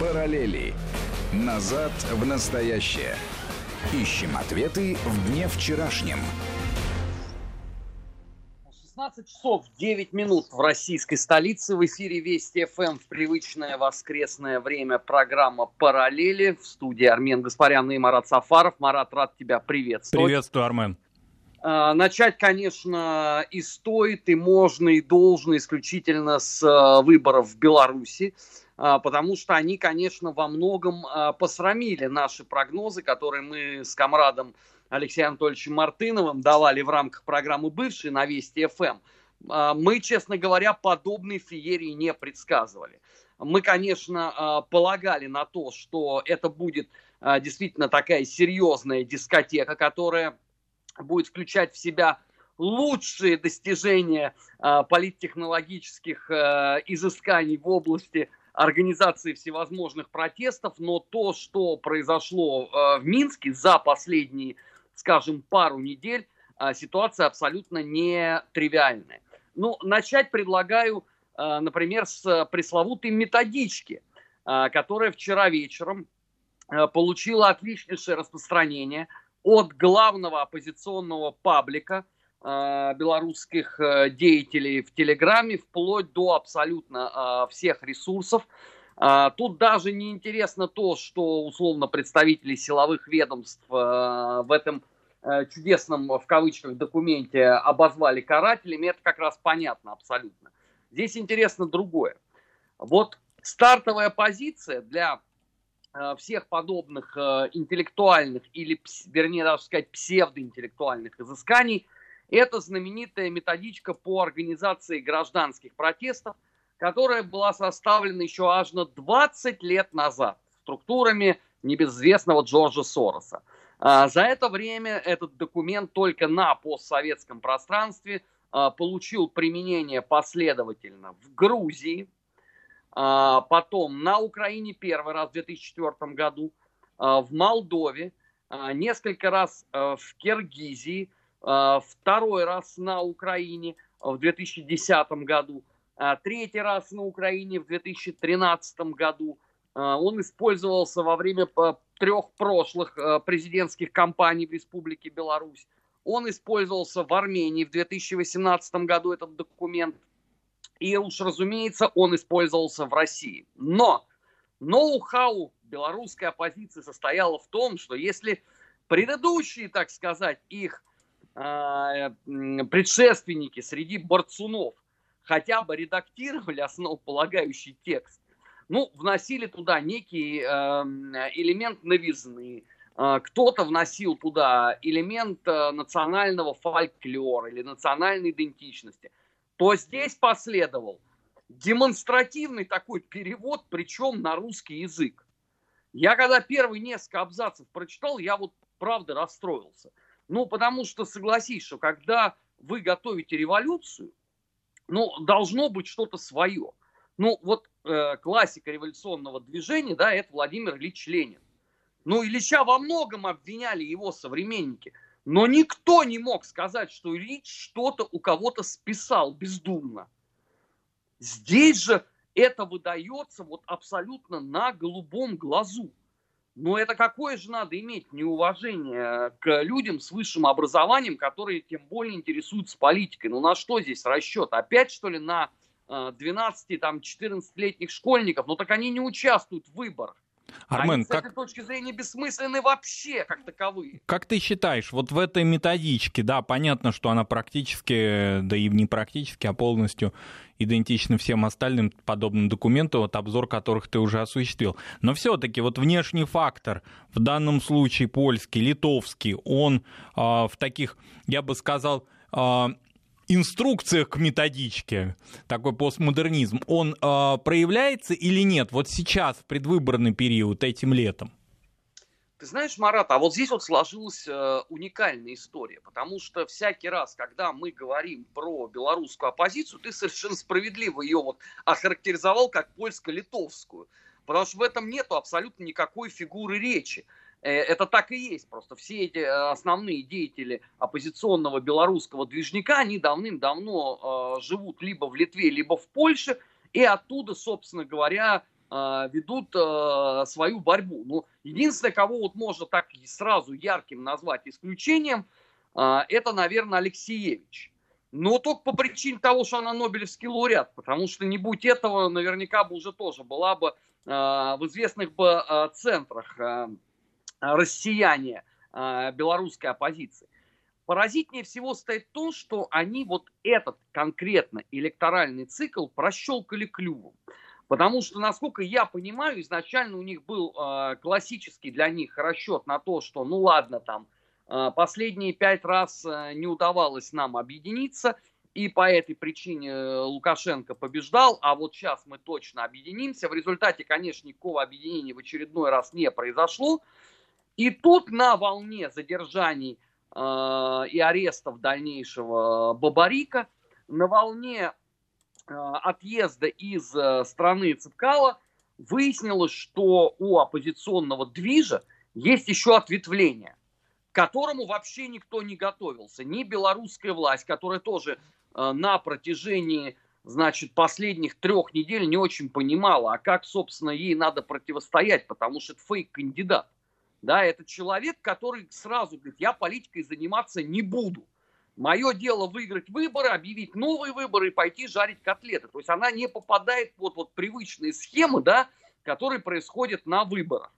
Параллели. Назад в настоящее. Ищем ответы в дне вчерашнем. 16 часов 9 минут в российской столице. В эфире Вести ФМ в привычное воскресное время программа «Параллели». В студии Армен Гаспарян и Марат Сафаров. Марат, рад тебя приветствовать. Приветствую, Армен. А, начать, конечно, и стоит, и можно, и должно исключительно с а, выборов в Беларуси. А, потому что они, конечно, во многом а, посрамили наши прогнозы, которые мы с комрадом Алексеем Анатольевичем Мартыновым давали в рамках программы «Бывший» на Вести ФМ. А, мы, честно говоря, подобной феерии не предсказывали. Мы, конечно, полагали на то, что это будет действительно такая серьезная дискотека, которая будет включать в себя лучшие достижения политтехнологических изысканий в области организации всевозможных протестов, но то, что произошло э, в Минске за последние, скажем, пару недель, э, ситуация абсолютно не тривиальная. Ну, начать предлагаю, э, например, с пресловутой методички, которая вчера вечером получила отличнейшее распространение от главного оппозиционного паблика белорусских э, деятелей в Телеграме, вплоть до абсолютно э, всех ресурсов. Тут даже не интересно то, что условно представители силовых ведомств в этом чудесном в кавычках документе обозвали карателями, это как раз понятно абсолютно. Здесь интересно другое. Вот стартовая позиция для всех подобных интеллектуальных или, вернее, даже сказать, псевдоинтеллектуальных изысканий – это знаменитая методичка по организации гражданских протестов, которая была составлена еще аж на 20 лет назад структурами небезызвестного Джорджа Сороса. А, за это время этот документ только на постсоветском пространстве а, получил применение последовательно в Грузии, а, потом на Украине первый раз в 2004 году, в Молдове, несколько раз в Киргизии – второй раз на Украине в 2010 году, а, третий раз на Украине в 2013 году. А, он использовался во время трех прошлых президентских кампаний в Республике Беларусь. Он использовался в Армении в 2018 году, этот документ. И уж, разумеется, он использовался в России. Но ноу-хау белорусской оппозиции состояло в том, что если предыдущие, так сказать, их а, предшественники среди борцунов хотя бы редактировали основополагающий текст, ну, вносили туда некий э, элемент новизны, э, кто-то вносил туда элемент э, национального фольклора или национальной идентичности, то здесь последовал демонстративный такой перевод, причем на русский язык. Я когда первые несколько абзацев прочитал, я вот правда расстроился – ну, потому что согласись, что когда вы готовите революцию, ну, должно быть что-то свое. Ну, вот э, классика революционного движения, да, это Владимир Ильич Ленин. Ну, Ильича во многом обвиняли его современники, но никто не мог сказать, что Ильич что-то у кого-то списал бездумно. Здесь же это выдается вот абсолютно на голубом глазу. Но это какое же надо иметь неуважение к людям с высшим образованием, которые тем более интересуются политикой? Ну на что здесь расчет? Опять что ли на 12-14-летних э, школьников? Ну так они не участвуют в выборах. Армен, Они, с как... этой точки зрения бессмысленны вообще, как таковые. Как ты считаешь, вот в этой методичке, да, понятно, что она практически, да и не практически, а полностью идентична всем остальным подобным документам, вот обзор которых ты уже осуществил. Но все-таки вот внешний фактор, в данном случае польский, литовский, он э, в таких, я бы сказал, э, инструкциях к методичке, такой постмодернизм, он э, проявляется или нет вот сейчас, в предвыборный период, этим летом? Ты знаешь, Марат, а вот здесь вот сложилась э, уникальная история, потому что всякий раз, когда мы говорим про белорусскую оппозицию, ты совершенно справедливо ее вот охарактеризовал как польско-литовскую, потому что в этом нету абсолютно никакой фигуры речи. Э, это так и есть. Просто все эти э, основные деятели оппозиционного белорусского движника, они давным-давно э, живут либо в Литве, либо в Польше, и оттуда, собственно говоря, ведут свою борьбу. Ну, единственное, кого вот можно так сразу ярким назвать исключением, это, наверное, Алексеевич. Но только по причине того, что она Нобелевский лауреат, потому что не будь этого, наверняка бы уже тоже была бы в известных бы центрах россияне белорусской оппозиции. Поразительнее всего стоит то, что они вот этот конкретно электоральный цикл прощелкали клювом. Потому что, насколько я понимаю, изначально у них был э, классический для них расчет на то, что, ну ладно, там, э, последние пять раз э, не удавалось нам объединиться, и по этой причине э, Лукашенко побеждал, а вот сейчас мы точно объединимся. В результате, конечно, никакого объединения в очередной раз не произошло. И тут на волне задержаний Э, и арестов дальнейшего Бабарика, на волне отъезда из э, страны Цепкала выяснилось, что у оппозиционного движа есть еще ответвление, к которому вообще никто не готовился. Ни белорусская власть, которая тоже на протяжении значит, последних трех недель не очень понимала, а как, собственно, ей надо противостоять, потому что это фейк-кандидат. Да, это человек, который сразу говорит, я политикой заниматься не буду. Мое дело выиграть выборы, объявить новые выборы и пойти жарить котлеты. То есть она не попадает в вот, привычные схемы, да, которые происходят на выборах.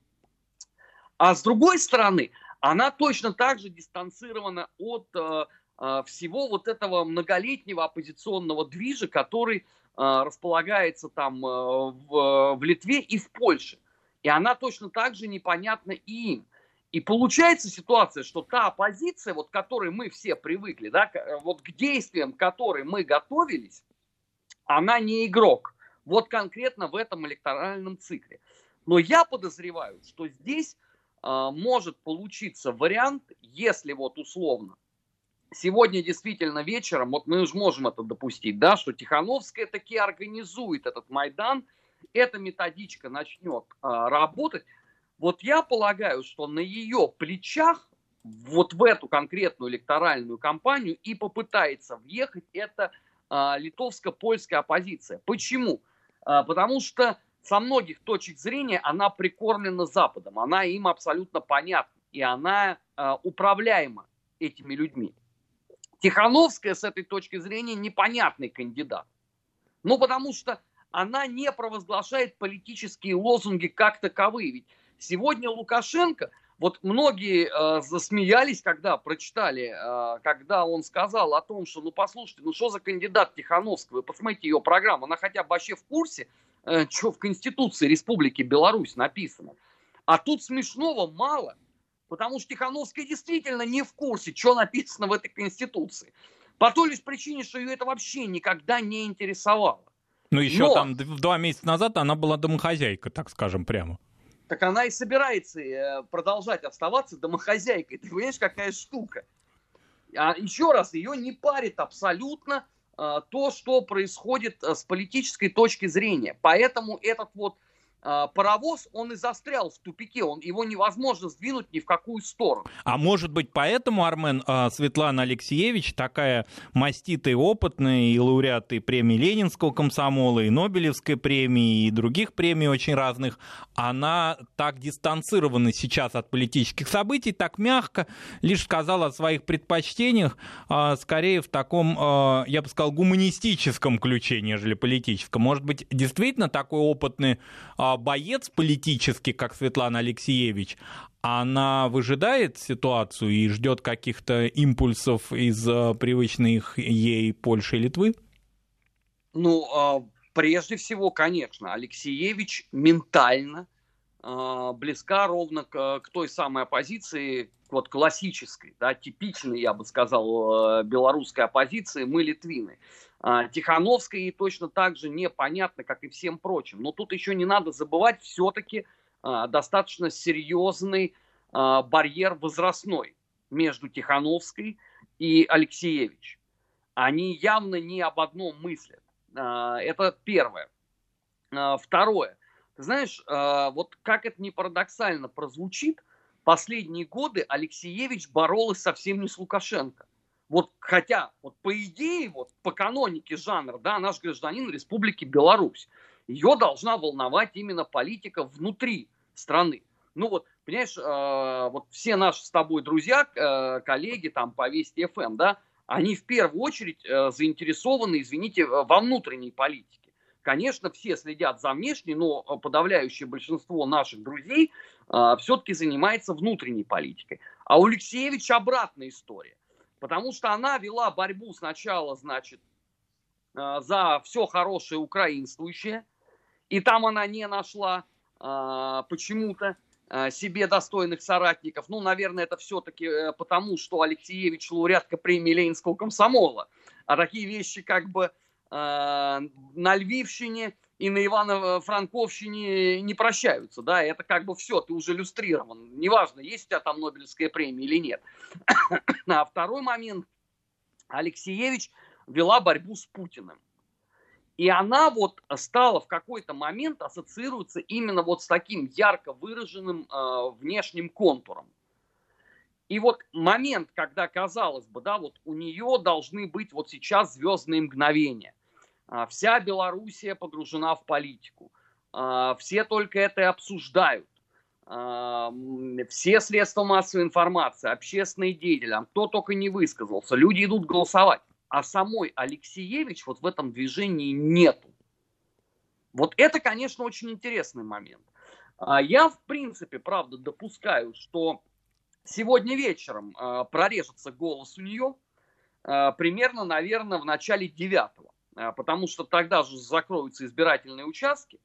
А с другой стороны, она точно так же дистанцирована от э, э, всего вот этого многолетнего оппозиционного движа, который э, располагается там э, в, в Литве и в Польше. И она точно так же непонятна им. И получается ситуация, что та оппозиция, вот которой мы все привыкли, да, вот к действиям, к которой мы готовились, она не игрок. Вот конкретно в этом электоральном цикле. Но я подозреваю, что здесь э, может получиться вариант, если вот условно сегодня действительно вечером, вот мы уже можем это допустить, да, что Тихановская таки организует этот Майдан, эта методичка начнет а, работать, вот я полагаю, что на ее плечах вот в эту конкретную электоральную кампанию и попытается въехать эта а, литовско-польская оппозиция. Почему? А, потому что со многих точек зрения она прикормлена Западом, она им абсолютно понятна, и она а, управляема этими людьми. Тихановская с этой точки зрения непонятный кандидат. Ну, потому что она не провозглашает политические лозунги как таковые. Ведь сегодня Лукашенко, вот многие э, засмеялись, когда прочитали, э, когда он сказал о том, что, ну послушайте, ну что за кандидат Тихановского, вы посмотрите ее программу, она хотя бы вообще в курсе, э, что в Конституции Республики Беларусь написано. А тут смешного мало, потому что Тихановская действительно не в курсе, что написано в этой Конституции. По той лишь причине, что ее это вообще никогда не интересовало. Ну, еще Но... там два месяца назад она была домохозяйка, так скажем, прямо. Так она и собирается э, продолжать оставаться домохозяйкой. Ты понимаешь, какая штука? А еще раз, ее не парит абсолютно а, то, что происходит а, с политической точки зрения. Поэтому этот вот паровоз, он и застрял в тупике, он, его невозможно сдвинуть ни в какую сторону. А может быть поэтому, Армен, а, Светлана Алексеевич такая маститая, опытная и лауреат и премии Ленинского комсомола, и Нобелевской премии, и других премий очень разных, она так дистанцирована сейчас от политических событий, так мягко, лишь сказала о своих предпочтениях, а, скорее в таком, я бы сказал, гуманистическом ключе, нежели политическом. Может быть, действительно такой опытный боец политический, как Светлана Алексеевич, она выжидает ситуацию и ждет каких-то импульсов из э, привычных ей Польши и Литвы? Ну, а, прежде всего, конечно, Алексеевич ментально близка ровно к, к той самой оппозиции, вот классической, да, типичной, я бы сказал, э, белорусской оппозиции, мы литвины. А, Тихановской и точно так же непонятно, как и всем прочим. Но тут еще не надо забывать все-таки а, достаточно серьезный а, барьер возрастной между Тихановской и Алексеевич. Они явно не об одном мыслят. Это первое. Второе. Ты знаешь, вот как это не парадоксально прозвучит, последние годы Алексеевич боролась совсем не с Лукашенко. Вот хотя, вот по идее, вот по канонике жанра, да, наш гражданин Республики Беларусь. Ее должна волновать именно политика внутри страны. Ну вот, понимаешь, э, вот все наши с тобой друзья, э, коллеги там по Вести ФМ, да, они в первую очередь заинтересованы, извините, во внутренней политике. Конечно, все следят за внешней, но подавляющее большинство наших друзей э, все-таки занимается внутренней политикой. А у Алексеевича обратная история. Потому что она вела борьбу сначала, значит, э, за все хорошее украинствующее, и там она не нашла э, почему-то Э, себе достойных соратников. Ну, наверное, это все-таки э, потому, что Алексеевич лауреатка премии Ленинского комсомола. А такие вещи как бы э, на Львивщине и на Ивано-Франковщине не прощаются, да, это как бы все, ты уже иллюстрирован, неважно, есть у тебя там Нобелевская премия или нет. а второй момент, Алексеевич вела борьбу с Путиным. И она вот стала в какой-то момент ассоциироваться именно вот с таким ярко выраженным э, внешним контуром. И вот момент, когда, казалось бы, да, вот у нее должны быть вот сейчас звездные мгновения. А, вся Белоруссия погружена в политику. А, все только это и обсуждают. А, все средства массовой информации, общественные деятели, кто только не высказался, люди идут голосовать а самой Алексеевич вот в этом движении нету. Вот это, конечно, очень интересный момент. Я, в принципе, правда, допускаю, что сегодня вечером прорежется голос у нее примерно, наверное, в начале девятого. Потому что тогда же закроются избирательные участки.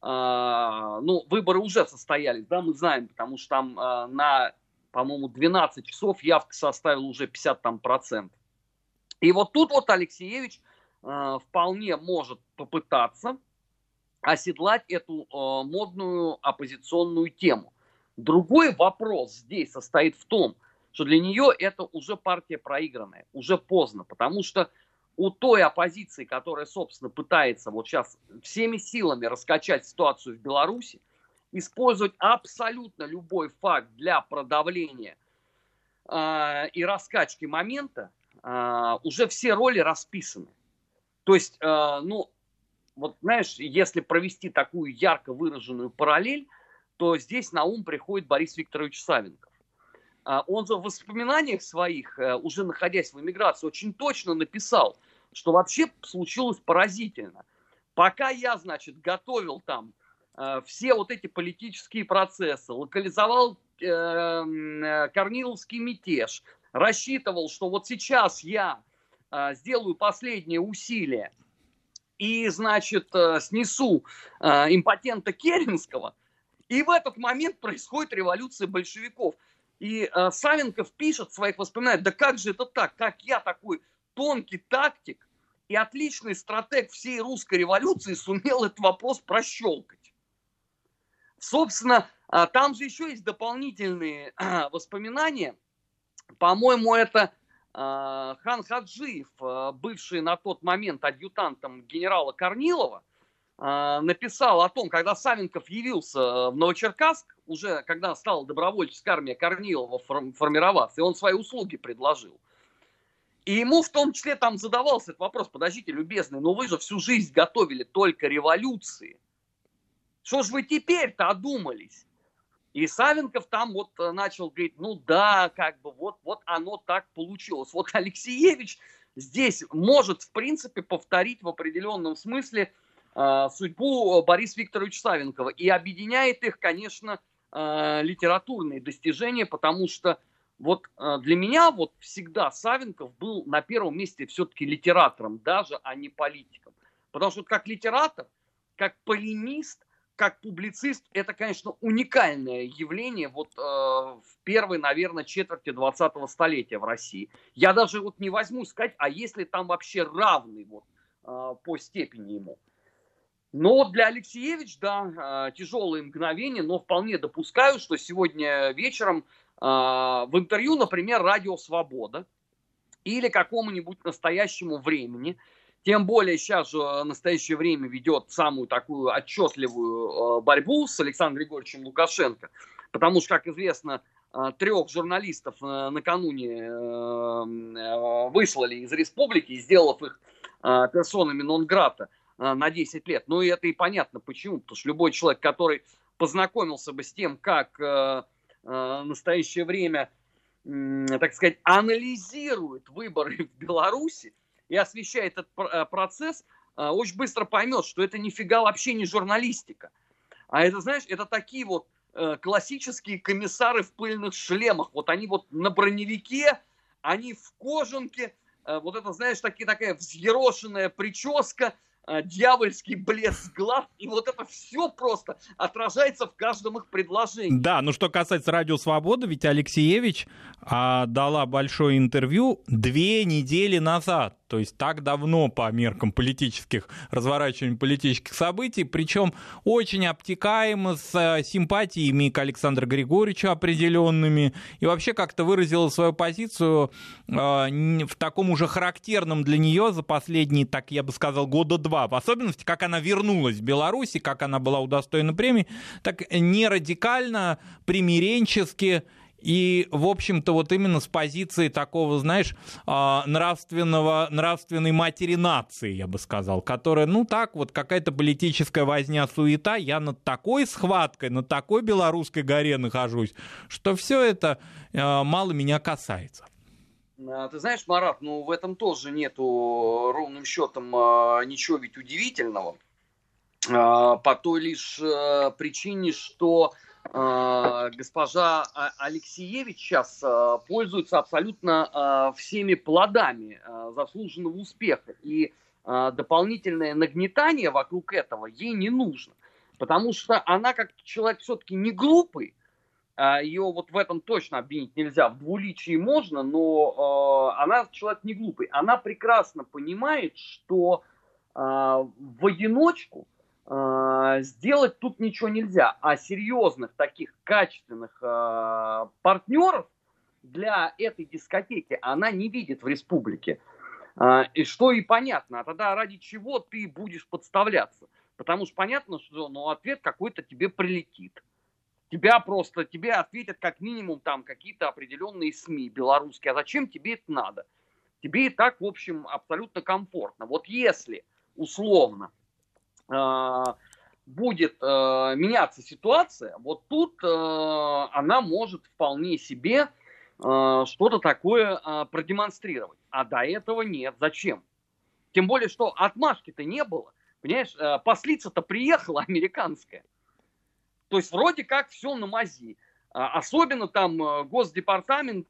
Ну, выборы уже состоялись, да, мы знаем, потому что там на, по-моему, 12 часов явка составила уже 50 там, процентов. И вот тут вот Алексеевич вполне может попытаться оседлать эту модную оппозиционную тему. Другой вопрос здесь состоит в том, что для нее это уже партия проигранная, уже поздно, потому что у той оппозиции, которая, собственно, пытается вот сейчас всеми силами раскачать ситуацию в Беларуси, использовать абсолютно любой факт для продавления э, и раскачки момента, а, уже все роли расписаны. То есть, а, ну, вот знаешь, если провести такую ярко выраженную параллель, то здесь на ум приходит Борис Викторович Савенков. Он же в воспоминаниях своих, э, уже находясь в эмиграции, очень точно написал, что вообще случилось поразительно. Пока я, значит, готовил там э, все вот эти политические процессы, локализовал э, э Корниловский мятеж, рассчитывал, что вот сейчас я э, сделаю последнее усилие и, значит, э, снесу э, импотента Керенского, и в этот момент происходит революция большевиков. И э, Савенков пишет в своих воспоминаниях, да как же это так, как я такой тонкий тактик и отличный стратег всей русской революции сумел этот вопрос прощелкать. Собственно, э, там же еще есть дополнительные воспоминания – по-моему, это э, Хан Хаджиев, э, бывший на тот момент адъютантом генерала Корнилова, написал о том, когда Савенков явился в Новочеркасск, уже когда стала добровольческая армия Корнилова формироваться, и он свои услуги предложил. И ему в том числе там задавался этот вопрос, подождите, любезный, но вы же всю жизнь готовили только революции. Что ж вы теперь-то одумались? И Савенков там вот э, начал говорить, ну да, как бы вот, вот оно так получилось. Вот Алексеевич здесь может, в принципе, повторить в определенном смысле э, судьбу Бориса Викторовича Савенкова. И объединяет их, конечно, э, литературные достижения, потому что вот э, для меня вот всегда Савенков был на первом месте все-таки литератором, даже, а не политиком. Потому что как литератор, как полемист, как публицист, это, конечно, уникальное явление вот э, в первой, наверное, четверти 20-го столетия в России. Я даже вот не возьму сказать, а если там вообще равный вот э, по степени ему. Но вот для Алексеевич, да, тяжелые мгновения, но вполне допускаю, что сегодня вечером в интервью, например, «Радио Свобода» или какому-нибудь настоящему времени – тем более сейчас же в настоящее время ведет самую такую отчетливую э, борьбу с Александром Григорьевичем Лукашенко. Потому что, как известно, э, трех журналистов э, накануне выслали из республики, сделав их персонами нон-грата. на 10 лет. Ну и это и понятно почему, потому что любой человек, который познакомился бы с тем, как в настоящее время, так сказать, анализирует выборы в Беларуси и освещает этот процесс, очень быстро поймет, что это нифига вообще не журналистика. А это, знаешь, это такие вот Э, классические комиссары в пыльных шлемах. Вот они вот на броневике, они в кожанке, э, вот это, знаешь, таки, такая взъерошенная прическа, э, дьявольский блеск глаз, и вот это все просто отражается в каждом их предложении. Да, ну что касается Радио Свобода, ведь Алексеевич а, дала большое интервью две недели назад то есть так давно по меркам политических, разворачивания политических событий, причем очень обтекаемо, с э, симпатиями к Александру Григорьевичу определенными, и вообще как-то выразила свою позицию э, в таком уже характерном для нее за последние, так я бы сказал, года два, в особенности, как она вернулась в Беларуси, как она была удостоена премии, так не радикально, примиренчески, и, в общем-то, вот именно с позиции такого, знаешь, а, нравственного, нравственной матери нации, я бы сказал, которая, ну так, вот какая-то политическая возня-суета, я над такой схваткой, над такой белорусской горе нахожусь, что все это а, мало меня касается. А, ты знаешь, Марат, ну в этом тоже нету ровным счетом ничего ведь удивительного. По той лишь причине, что госпожа а, Алексеевич сейчас а, пользуется абсолютно всеми плодами заслуженного успеха. И дополнительное нагнетание вокруг этого ей не нужно. Потому что она, как человек все-таки не глупый, ее вот в этом точно обвинить нельзя, в двуличии можно, но она человек не глупый. Она прекрасно понимает, что в одиночку – а, сделать тут ничего нельзя. А серьезных таких качественных э, партнеров для этой дискотеки она не видит в республике. Э, и что и понятно. А тогда ради чего ты будешь подставляться? Потому что понятно, что ну, ответ какой-то тебе прилетит. Тебя просто, тебе ответят как минимум там какие-то определенные СМИ белорусские. А зачем тебе это надо? Тебе и так, в общем, абсолютно комфортно. Вот если, условно, а, будет э, меняться ситуация, вот тут э, она может вполне себе э, что-то такое продемонстрировать. А до этого нет. Зачем? Тем более, что отмашки-то не было. Понимаешь, послица-то приехала американская. То есть вроде как все на мази. Особенно там Госдепартамент,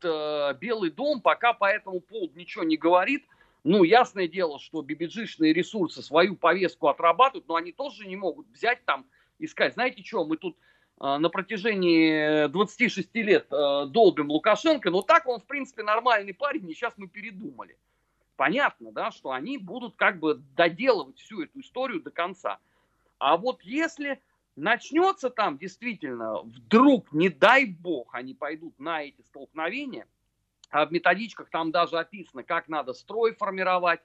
Белый дом пока по этому поводу ничего не говорит – ну, ясное дело, что бибиджишные ресурсы свою повестку отрабатывают, но они тоже не могут взять там и сказать, знаете что, мы тут э, на протяжении 26 лет э, долбим Лукашенко, но так он, в принципе, нормальный парень, и сейчас мы передумали. Понятно, да, что они будут как бы доделывать всю эту историю до конца. А вот если начнется там действительно, вдруг, не дай бог, они пойдут на эти столкновения – в методичках там даже описано, как надо строй формировать,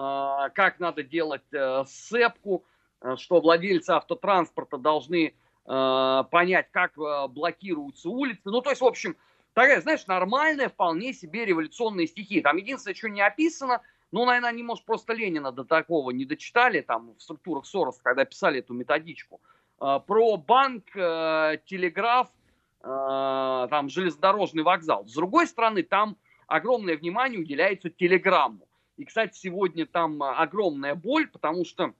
а, как надо делать э, сцепку, э, что владельцы автотранспорта должны э, понять, как блокируются улицы. Ну, то есть, в общем, такая, знаешь, нормальная, вполне себе революционная стихия. Там единственное, что не описано, ну, наверное, они, может, просто Ленина до такого не дочитали, там, в структурах Сороса, когда писали эту методичку. Про банк, телеграф, там железнодорожный вокзал. С другой стороны, там огромное внимание уделяется телеграмму. И, кстати, сегодня там огромная боль, потому что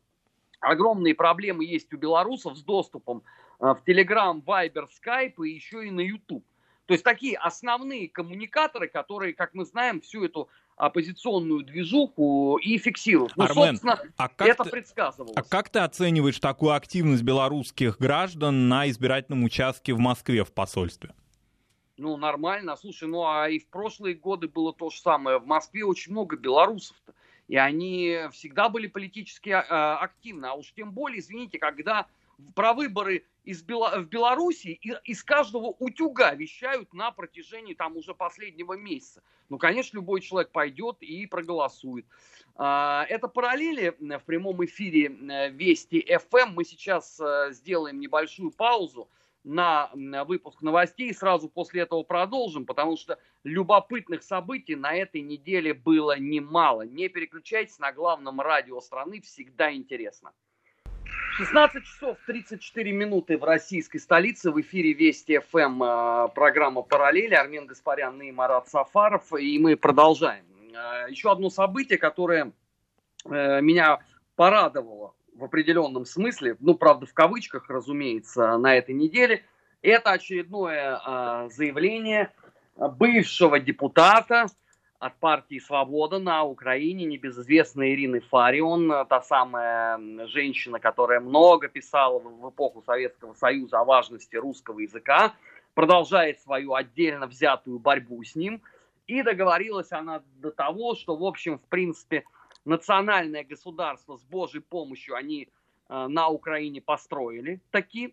огромные проблемы есть у белорусов с доступом э, в Telegram, Viber, Skype и еще и на YouTube. То есть такие основные коммуникаторы, которые, как мы знаем, всю эту оппозиционную движуху и фиксируют. Ну, Армен, собственно, а как это ты, предсказывалось. А как ты оцениваешь такую активность белорусских граждан на избирательном участке в Москве в посольстве? Ну, нормально. Слушай, ну а и в прошлые годы было то же самое. В Москве очень много белорусов-то. И они всегда были политически э, активны. А уж тем более, извините, когда про выборы из Бела... в Беларуси из каждого утюга вещают на протяжении там уже последнего месяца. Ну, конечно, любой человек пойдет и проголосует. А, это параллели в прямом эфире э, Вести FM. Мы сейчас э, сделаем небольшую паузу. на выпуск новостей. Сразу после этого продолжим, потому что любопытных событий на этой неделе было немало. Не переключайтесь на главном радио страны, всегда интересно. 16 часов 34 минуты в российской столице. В эфире Вести ФМ э, программа «Параллели». Армен Гаспарян и Марат Сафаров. И мы продолжаем. Э, еще одно событие, которое э, меня порадовало в определенном смысле, ну, правда, в кавычках, разумеется, на этой неделе, это очередное заявление бывшего депутата от партии «Свобода» на Украине, небезызвестная Ирины Фарион, та самая женщина, которая много писала в эпоху Советского Союза о важности русского языка, продолжает свою отдельно взятую борьбу с ним. И договорилась она до того, что, в общем, в принципе, национальное государство с Божьей помощью они э, на Украине построили такие,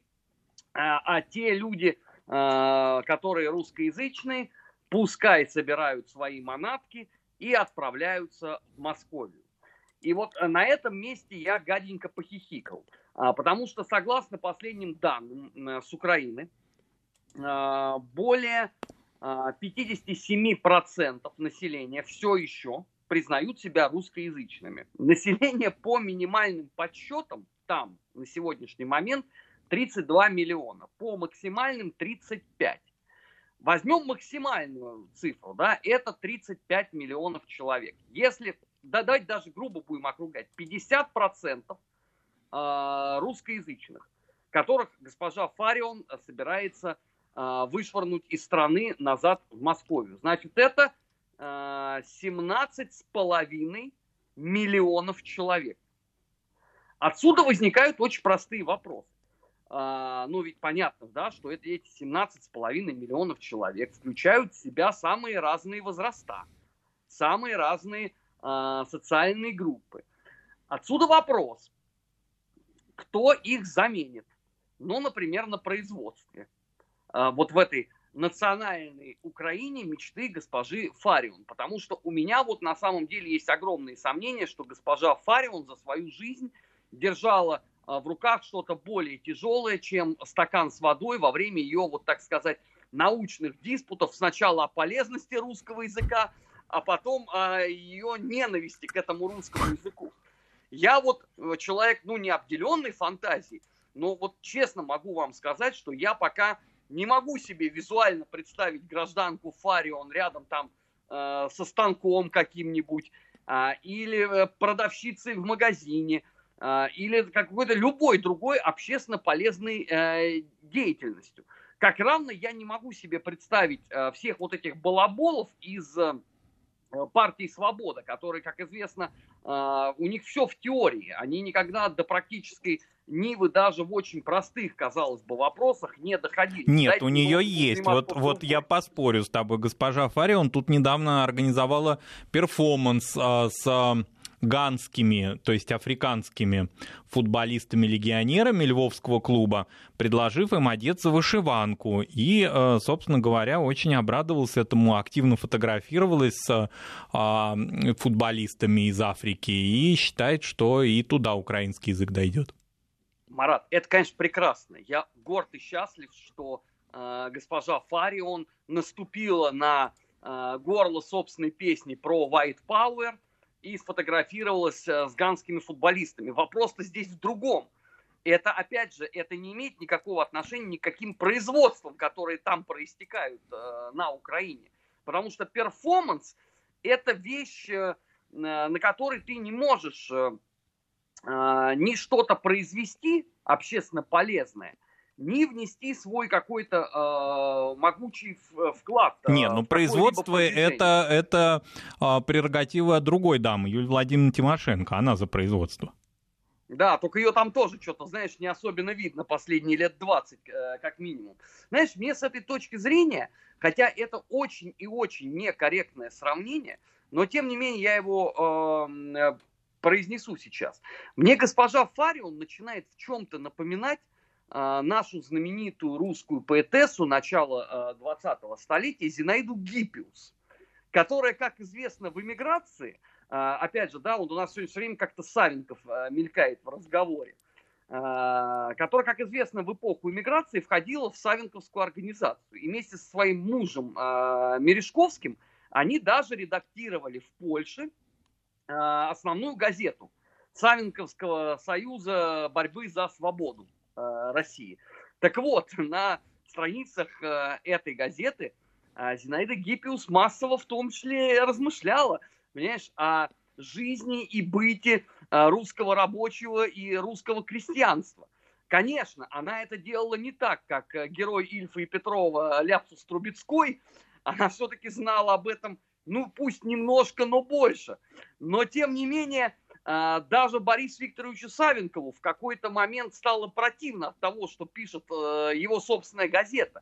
а, а те люди, э, которые русскоязычные, пускай собирают свои манатки и отправляются в Московию. И вот э, на этом месте я гаденько похихикал, а, потому что согласно последним данным с Украины, более 57% населения все еще признают себя русскоязычными. Население по минимальным подсчетам там на сегодняшний момент 32 миллиона, по максимальным 35. Возьмем максимальную цифру, да, это 35 миллионов человек. Если, да, давайте даже грубо будем округлять, 50% э, русскоязычных, которых госпожа Фарион собирается э, вышвырнуть из страны назад в Московию. Значит, это 17,5 миллионов человек. Отсюда возникают очень простые вопросы. А, ну, ведь понятно, да, что это, эти 17,5 миллионов человек включают в себя самые разные возраста, самые разные а, социальные группы. Отсюда вопрос, кто их заменит? Ну, например, на производстве. А, вот в этой национальной Украине мечты госпожи Фарион. Потому что у меня вот на самом деле есть огромные сомнения, что госпожа Фарион за свою жизнь держала в руках что-то более тяжелое, чем стакан с водой во время ее, вот так сказать, научных диспутов сначала о полезности русского языка, а потом о ее ненависти к этому русскому языку. Я вот э, человек, ну, не обделенный фантазией, но вот честно могу вам сказать, что я пока не могу себе визуально представить гражданку Фарион рядом там э, со станком каким-нибудь, э, или э, продавщицей в магазине, э, или какой-то любой другой общественно полезной э, деятельностью. Как равно я не могу себе представить э, всех вот этих балаболов из э, партии «Свобода», которые, как известно, э, у них все в теории. Они никогда до практической Нивы даже в очень простых, казалось бы, вопросах не доходили. Нет, Дайте у нее есть. Вот, вот я поспорю с тобой. Госпожа Фарион тут недавно организовала перформанс а, с ганскими, то есть африканскими футболистами-легионерами Львовского клуба, предложив им одеться в вышиванку. И, а, собственно говоря, очень обрадовался этому, активно фотографировалась с а, футболистами из Африки и считает, что и туда украинский язык дойдет. Марат, это, конечно, прекрасно. Я горд и счастлив, что э, госпожа Фарион наступила на э, горло собственной песни про White Power и сфотографировалась э, с ганскими футболистами. Вопрос-то здесь в другом. Это, опять же, это не имеет никакого отношения ни к каким производствам, которые там проистекают э, на Украине. Потому что перформанс – это вещь, э, на которой ты не можешь... Э, а, ни что-то произвести общественно полезное, ни внести свой какой-то э, могучий вклад. Э, Не, ну производство это, это э, прерогатива другой дамы, Юлии Владимировны Тимошенко, она за производство. Да, только ее там тоже что-то, знаешь, не особенно видно последние лет 20, э, как минимум. Знаешь, мне с этой точки зрения, хотя это очень и очень некорректное сравнение, но тем не менее я его э, произнесу сейчас. Мне госпожа Фарион начинает в чем-то напоминать нашу знаменитую русскую поэтессу начала э, 20-го столетия Зинаиду Гиппиус, которая, как известно, в эмиграции, э, опять же, да, вот у нас сегодня все время как-то Савенков э, мелькает в разговоре, которая, как известно, в эпоху иммиграции входила в Савенковскую организацию. И вместе со своим мужем Мережковским они даже редактировали в Польше основную газету Савенковского союза борьбы за свободу России. Так вот, на страницах этой газеты Зинаида Гиппиус массово в том числе размышляла, понимаешь, о жизни и быте русского рабочего и русского крестьянства. Конечно, она это делала не так, как э, герой Ильфа и Петрова Ляпсус Трубецкой. Она все-таки знала об этом, ну, пусть немножко, но больше. Но, тем не менее, даже Борису Викторовичу Савенкову в какой-то момент стало противно от того, что пишет э, его собственная газета.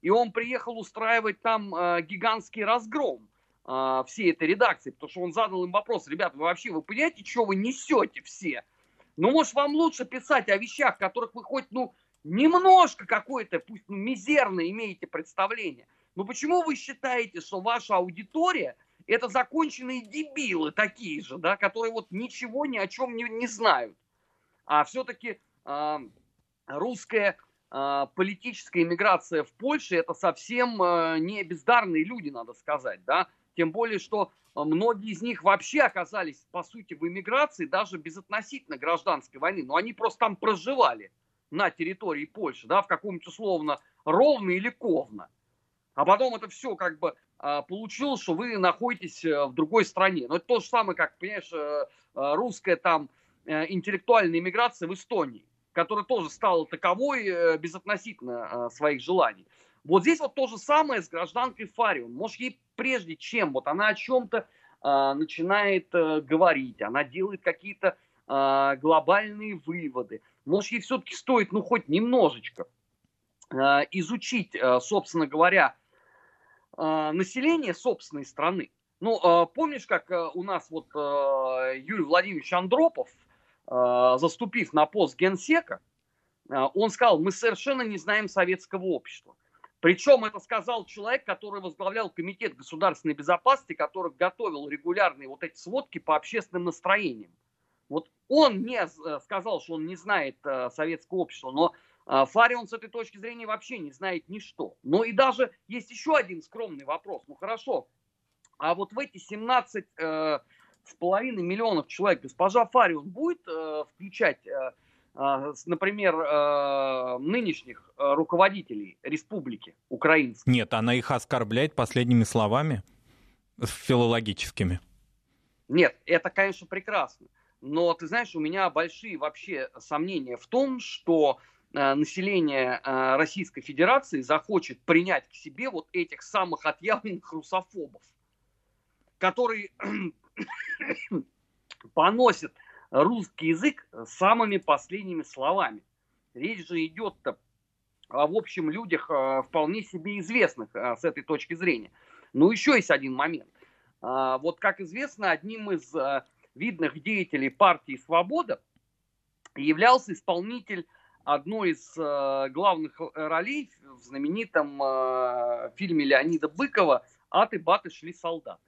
И он приехал устраивать там э, гигантский разгром э, всей этой редакции, потому что он задал им вопрос, ребята, вы вообще, вы понимаете, что вы несете все? Ну, может, вам лучше писать о вещах, которых вы хоть, ну, немножко какое-то, пусть ну, мизерное имеете представление. Но почему вы считаете, что ваша аудитория это законченные дебилы такие же, да, которые вот ничего ни о чем не, не знают? А все-таки э, а, русская э, политическая иммиграция в Польше это совсем э, не бездарные люди, надо сказать, да, тем более, что многие из них вообще оказались, по сути, в эмиграции даже без относительно гражданской войны. Но они просто там проживали на территории Польши, да, в каком-нибудь условно Ровно или Ковно. А потом это все как бы получилось, что вы находитесь э, в другой стране. Но это то же самое, как, понимаешь, русская там интеллектуальная иммиграция в Эстонии, которая тоже стала таковой безотносительно своих желаний. Вот здесь вот то же самое с гражданкой Фарион. Может, ей прежде чем вот она о чем-то э, начинает э, говорить, она делает какие-то э, глобальные выводы, может, ей все-таки стоит, ну, хоть немножечко э, изучить, э, собственно говоря, э, население собственной страны. Ну, э, помнишь, как э, у нас вот э, Юрий Владимирович Андропов, заступив на пост генсека, он сказал, мы совершенно не знаем советского общества. Причем это сказал человек, который возглавлял Комитет государственной безопасности, который готовил регулярные вот эти сводки по общественным настроениям. Вот он не э, сказал, что он не знает э, советского общества, но Фарион с этой точки зрения вообще не знает ничто. Но и даже есть еще один скромный вопрос. Ну хорошо, а вот в эти 17 э, с половиной миллионов человек госпожа Фарион будет э, включать э, а, например, а, нынешних а, руководителей республики украинской. Нет, она их оскорбляет последними словами, филологическими. Нет, это, конечно, прекрасно. Но, ты знаешь, у меня большие вообще сомнения в том, что население Российской Федерации захочет принять к себе вот этих самых отъявленных русофобов, которые поносят русский язык самыми последними словами. Речь же идет в общем людях э, вполне себе известных э, с этой точки зрения. Но еще есть один момент. Вот как известно, одним из э, видных деятелей партии «Свобода» являлся исполнитель одной из главных ролей в знаменитом фильме Леонида Быкова «Аты, баты, шли солдаты».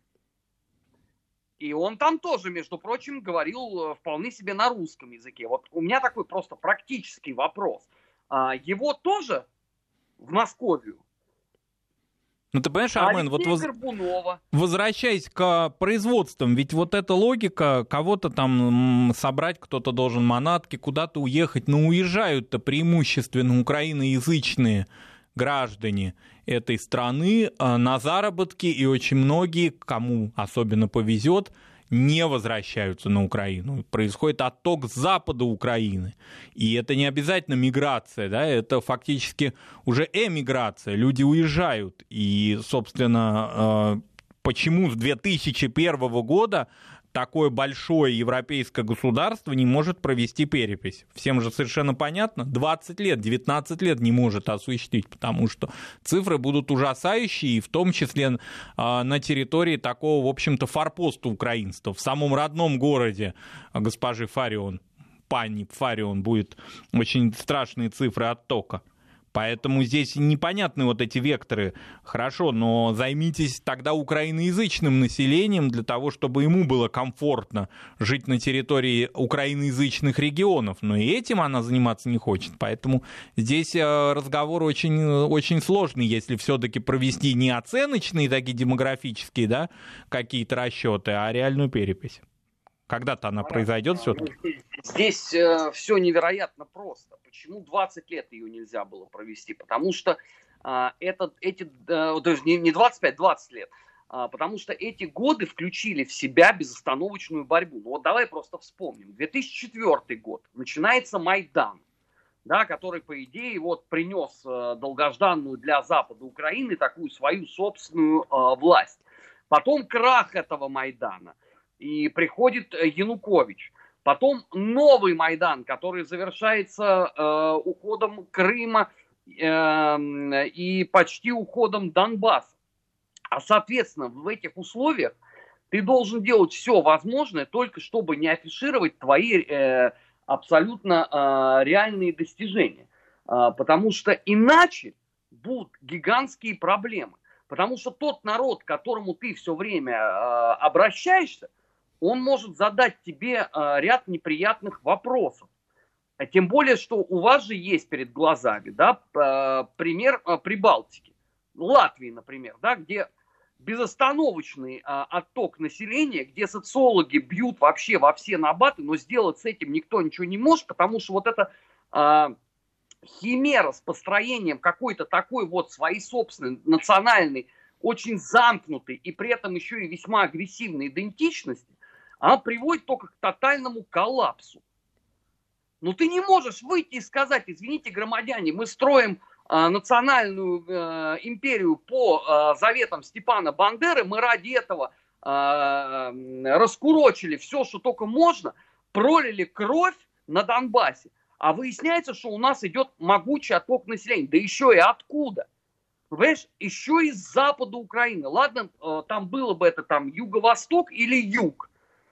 И он там тоже, между прочим, говорил э, вполне себе на русском языке. Вот у меня такой просто практический вопрос. А, его тоже в Московию ну, ты понимаешь, Армен, вот воз... возвращаясь к производствам, ведь вот эта логика, кого-то там собрать, кто-то должен манатки, куда-то уехать, но уезжают-то преимущественно украиноязычные граждане этой страны э, на заработки, и очень многие, кому особенно повезет, не возвращаются на Украину. Происходит отток с запада Украины. И это не обязательно миграция, да, это фактически уже эмиграция. Люди уезжают. И, собственно, э, почему с 2001 года такое большое европейское государство не может провести перепись. Всем же совершенно понятно. 20 лет, 19 лет не может осуществить, потому что цифры будут ужасающие, и в том числе а, на территории такого, в общем-то, форпоста украинства. В самом родном городе госпожи Фарион, пани Фарион, будет очень страшные цифры оттока. Поэтому здесь непонятны вот эти векторы. Хорошо, но займитесь тогда украиноязычным населением для того, чтобы ему было комфортно жить на территории украиноязычных регионов. Но и этим она заниматься не хочет. Поэтому здесь э, разговор очень, очень сложный, если все-таки провести не оценочные такие демографические да, какие-то расчеты, а реальную перепись. Когда-то она произойдет все-таки? Здесь э, все невероятно просто. Почему 20 лет ее нельзя было провести? Потому что э, это, эти, э, даже не, не 25, 20 лет. Э, потому что эти годы включили в себя безостановочную борьбу. Ну вот давай просто вспомним. 2004 год. Начинается Майдан. Да, который, по идее, вот принес э, долгожданную для Запада Украины такую свою собственную э, власть. Потом крах этого Майдана – и приходит э, Янукович. Потом новый Майдан, который завершается э, уходом Крыма э, и почти уходом Донбасса. А, соответственно, в этих условиях ты должен делать все возможное, только чтобы не афишировать твои э, абсолютно э, реальные достижения. Э, потому что иначе будут гигантские проблемы. Потому что тот народ, к которому ты все время э, обращаешься, он может задать тебе э, ряд неприятных вопросов. А тем более, что у вас же есть перед глазами, да, э, пример Прибалтики, Латвии, например, да, где безостановочный отток населения, где социологи бьют вообще во все набаты, но сделать с этим никто ничего не может, потому что вот это э, химера с построением какой-то такой вот своей собственной национальной, очень замкнутой и при этом еще и весьма агрессивной идентичности, она приводит только к тотальному коллапсу. Но ты не можешь выйти и сказать, извините, громадяне, мы строим э, национальную э, империю по э, заветам Степана Бандеры, мы ради этого э, раскурочили все, что только можно, пролили кровь на Донбассе, а выясняется, что у нас идет могучий отток населения. Да еще и откуда? Понимаешь, еще из запада Украины. Ладно, э, там было бы это там юго-восток или юг.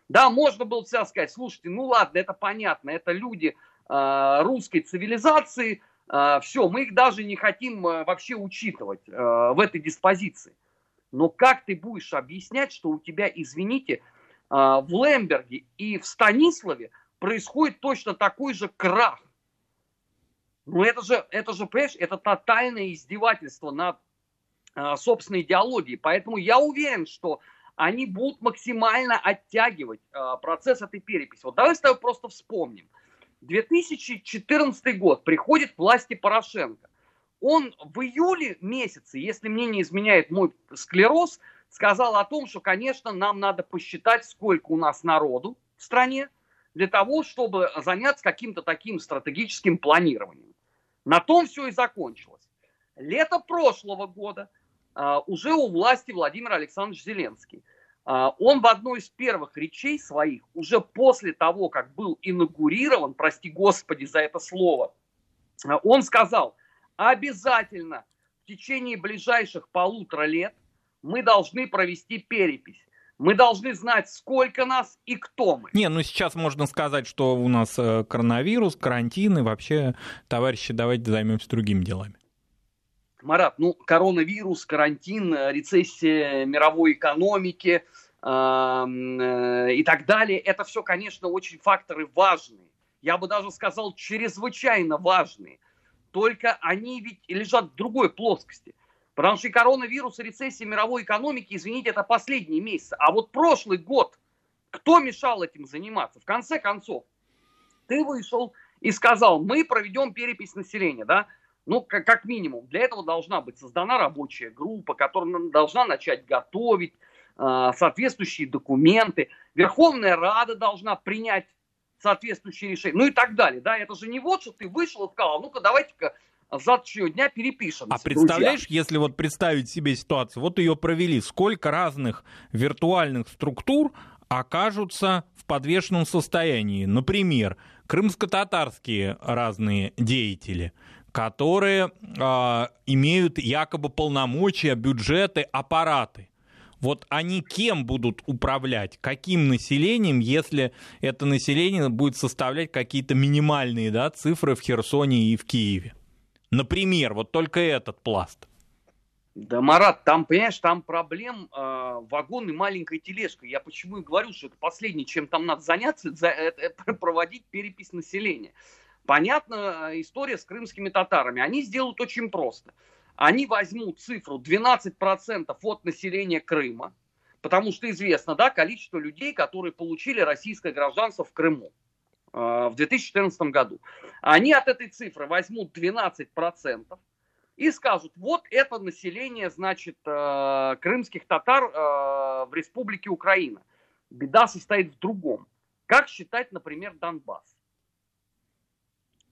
Да, можно было всегда сказать, слушайте, ну ладно, это понятно, это люди э, русской цивилизации, э, все, мы их даже не хотим э, вообще учитывать э, в этой диспозиции. Но как ты будешь объяснять, что у тебя, извините, э, в Лемберге и в Станиславе происходит точно такой же крах? Ну это же, это же, понимаешь, это тотальное издевательство над э, собственной идеологией. Поэтому я уверен, что они будут максимально оттягивать э, процесс этой переписи. Вот давай с тобой просто вспомним. 2014 год приходит к власти Порошенко. Он в июле месяце, если мне не изменяет мой склероз, сказал о том, что, конечно, нам надо посчитать, сколько у нас народу в стране, для того, чтобы заняться каким-то таким стратегическим планированием. На том все и закончилось. Лето прошлого года а, уже у власти Владимир Александрович Зеленский. А, он в одной из первых речей своих, уже после того, как был инаугурирован, прости господи за это слово, а, он сказал, обязательно в течение ближайших полутора лет мы должны провести перепись. Мы должны знать, сколько нас и кто мы. Не, ну сейчас можно сказать, что у нас э, коронавирус, карантин, и вообще, товарищи, давайте займемся другими делами. Марат, ну, коронавирус, карантин, э, рецессия мировой экономики э, и так далее, это все, конечно, очень факторы важные. Я бы даже сказал, чрезвычайно важные. Только они ведь лежат в другой плоскости. Потому что и коронавирус, и рецессия мировой экономики, извините, это последние месяцы. А вот прошлый год, кто мешал этим заниматься? В конце концов, ты вышел и сказал, мы проведем перепись населения, да? Ну, как, как минимум, для этого должна быть создана рабочая группа, которая должна начать готовить э, соответствующие документы. Верховная Рада должна принять соответствующие решения, ну и так далее. Да, это же не вот, что ты вышел и сказал, ну-ка давайте-ка завтрашнего дня перепишем. А представляешь, друзья. если вот представить себе ситуацию, вот ее провели, сколько разных виртуальных структур окажутся в подвешенном состоянии. Например, крымско-татарские разные деятели – которые э, имеют якобы полномочия, бюджеты, аппараты. Вот они кем будут управлять, каким населением, если это население будет составлять какие-то минимальные да, цифры в Херсоне и в Киеве? Например, вот только этот пласт. Да, Марат, там, понимаешь, там проблем э, вагон и маленькая тележка. Я почему и говорю, что это последнее, чем там надо заняться, за, это, это проводить перепись населения. Понятно, э, история с крымскими татарами. Они сделают очень просто. Они возьмут цифру 12% от населения Крыма, потому что известно, да, количество людей, которые получили российское гражданство в Крыму э, в 2014 году. Они от этой цифры возьмут 12%, и скажут, вот это население, значит, э, крымских татар э, в республике Украина. Беда состоит в другом. Как считать, например, Донбасс?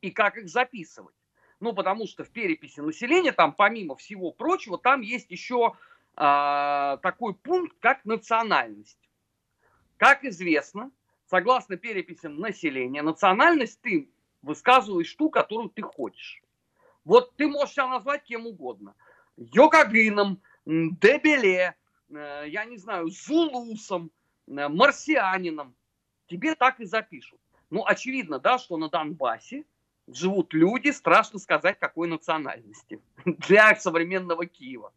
И как их записывать? Ну, потому что в переписи населения, там, помимо всего прочего, там есть еще э, такой пункт, как национальность. Как известно, согласно переписям населения, национальность ты высказываешь ту, которую ты хочешь. Вот ты можешь себя назвать кем угодно. Йогагином, Дебеле, э, я не знаю, Зулусом, э, марсианином. Тебе так и запишут. Ну, очевидно, да, что на Донбассе живут люди, страшно сказать, какой национальности для современного Киева.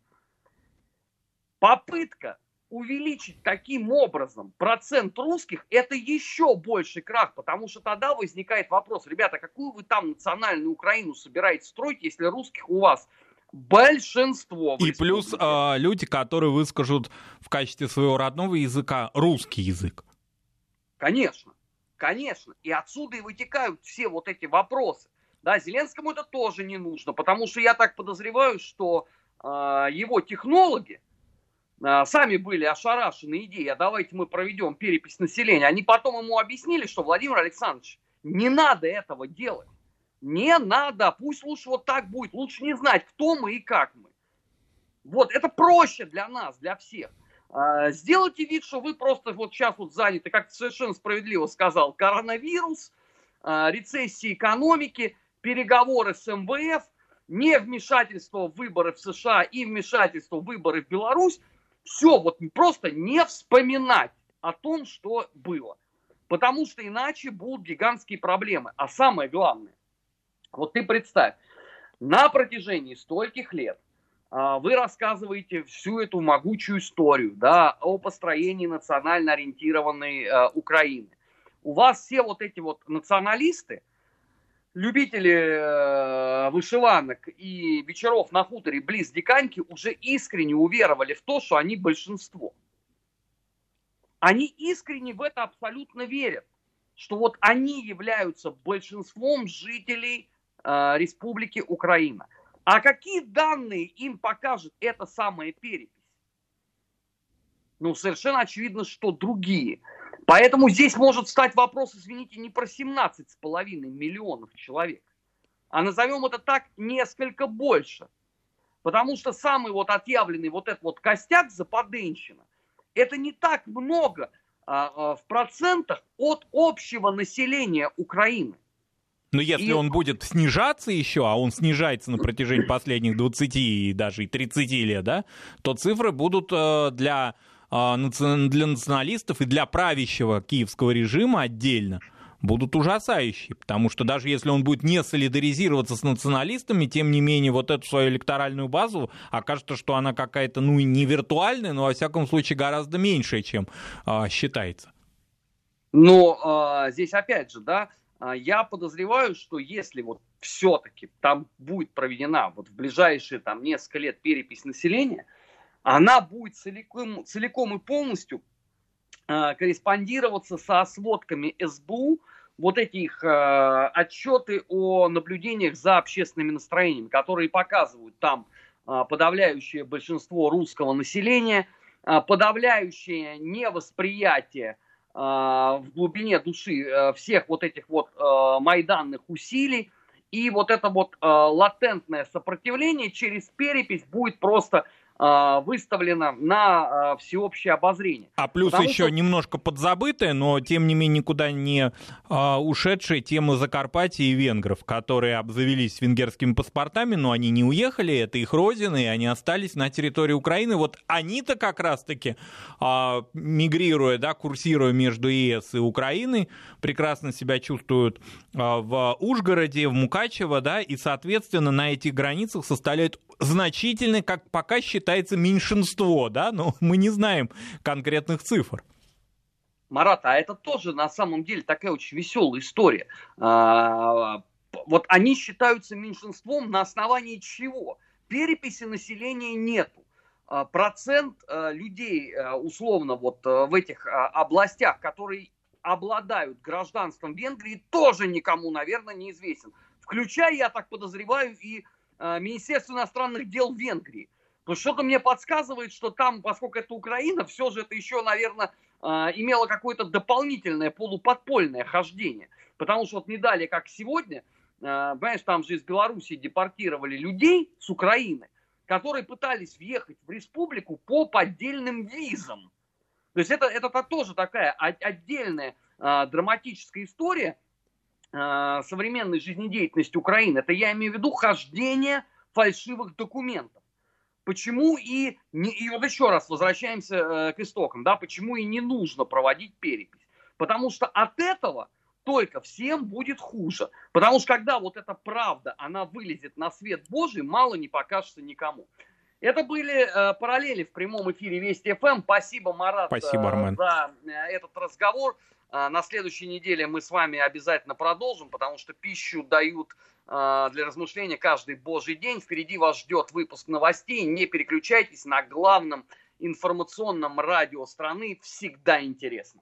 Попытка увеличить таким образом процент русских, это еще больше крах, потому что тогда возникает вопрос, ребята, какую вы там национальную Украину собираетесь строить, если русских у вас большинство. И плюс э, люди, которые выскажут в качестве своего родного языка русский язык. Конечно, конечно. И отсюда и вытекают все вот эти вопросы. Да, Зеленскому это тоже не нужно, потому что я так подозреваю, что э, его технологи, а, сами были ошарашены идеей, а давайте мы проведем перепись населения. Они потом ему объяснили, что Владимир Александрович, не надо этого делать. Не надо, пусть лучше вот так будет, лучше не знать, кто мы и как мы. Вот, это проще для нас, для всех. А, сделайте вид, что вы просто вот сейчас вот заняты, как совершенно справедливо сказал, коронавирус, а, рецессия экономики, переговоры с МВФ, не вмешательство в выборы в США и вмешательство в выборы в Беларусь, все, вот просто не вспоминать о том, что было. Потому что иначе будут гигантские проблемы. А самое главное, вот ты представь, на протяжении стольких лет вы рассказываете всю эту могучую историю да, о построении национально ориентированной а, Украины. У вас все вот эти вот националисты, любители э, вышиванок и вечеров на хуторе близ Диканьки уже искренне уверовали в то, что они большинство. Они искренне в это абсолютно верят, что вот они являются большинством жителей э, Республики Украина. А какие данные им покажет эта самая перепись? Ну, совершенно очевидно, что другие. Поэтому здесь может стать вопрос, извините, не про 17,5 миллионов человек, а назовем это так несколько больше. Потому что самый вот отъявленный вот этот вот костяк западенщина, это не так много а, а, в процентах от общего населения Украины. Но если и... он будет снижаться еще, а он снижается на протяжении последних 20 и даже 30 лет, да, то цифры будут э, для а, для националистов и для правящего киевского режима отдельно будут ужасающие, потому что даже если он будет не солидаризироваться с националистами, тем не менее вот эту свою электоральную базу окажется, что она какая-то, ну, не виртуальная, но во всяком случае гораздо меньшая, чем а, считается. Но а, здесь опять же, да, я подозреваю, что если вот все-таки там будет проведена вот в ближайшие там несколько лет перепись населения, она будет целиком, целиком и полностью э, корреспондироваться со сводками СБУ, вот эти их э, отчеты о наблюдениях за общественными настроениями, которые показывают там э, подавляющее большинство русского населения, э, подавляющее невосприятие э, в глубине души э, всех вот этих вот э, майданных усилий, и вот это вот э, латентное сопротивление через перепись будет просто выставлено на а, всеобщее обозрение. А плюс Потому еще что... немножко подзабытая, но тем не менее никуда не а, ушедшая тема Закарпатья и венгров, которые обзавелись венгерскими паспортами, но они не уехали, это их родина, и они остались на территории Украины. Вот они-то как раз-таки, а, мигрируя, да, курсируя между ЕС и Украиной, прекрасно себя чувствуют а, в Ужгороде, в Мукачево, да, и, соответственно, на этих границах составляют значительное, как пока считается, меньшинство, да, но мы не знаем конкретных цифр. Марат, а это тоже на самом деле такая очень веселая история. А, вот они считаются меньшинством на основании чего? Переписи населения нету. А, процент а, людей, условно, вот в этих областях, которые обладают гражданством Венгрии, тоже никому, наверное, неизвестен. Включая, я так подозреваю, и Министерство иностранных дел Венгрии. Но что-то мне подсказывает, что там, поскольку это Украина, все же это еще, наверное, э, имело какое-то дополнительное полуподпольное хождение. Потому что вот не далее, как сегодня, э, понимаешь, там же из Беларуси депортировали людей с Украины, которые пытались въехать в республику по поддельным визам. То есть это, это тоже такая отдельная драматическая история, современной жизнедеятельности Украины, это я имею в виду хождение фальшивых документов. Почему и, не, и вот еще раз возвращаемся э, к истокам, да, почему и не нужно проводить перепись. Потому что от этого только всем будет хуже. Потому что когда вот эта правда, она вылезет на свет Божий, мало не покажется никому. Это были э, параллели в прямом эфире Вести ФМ. Спасибо, Марат, Спасибо, Армен. э, за э, этот разговор. А, на следующей неделе мы с вами обязательно продолжим, потому что пищу дают а, для размышления каждый божий день. Впереди вас ждет выпуск новостей. Не переключайтесь на главном информационном радио страны. Всегда интересно.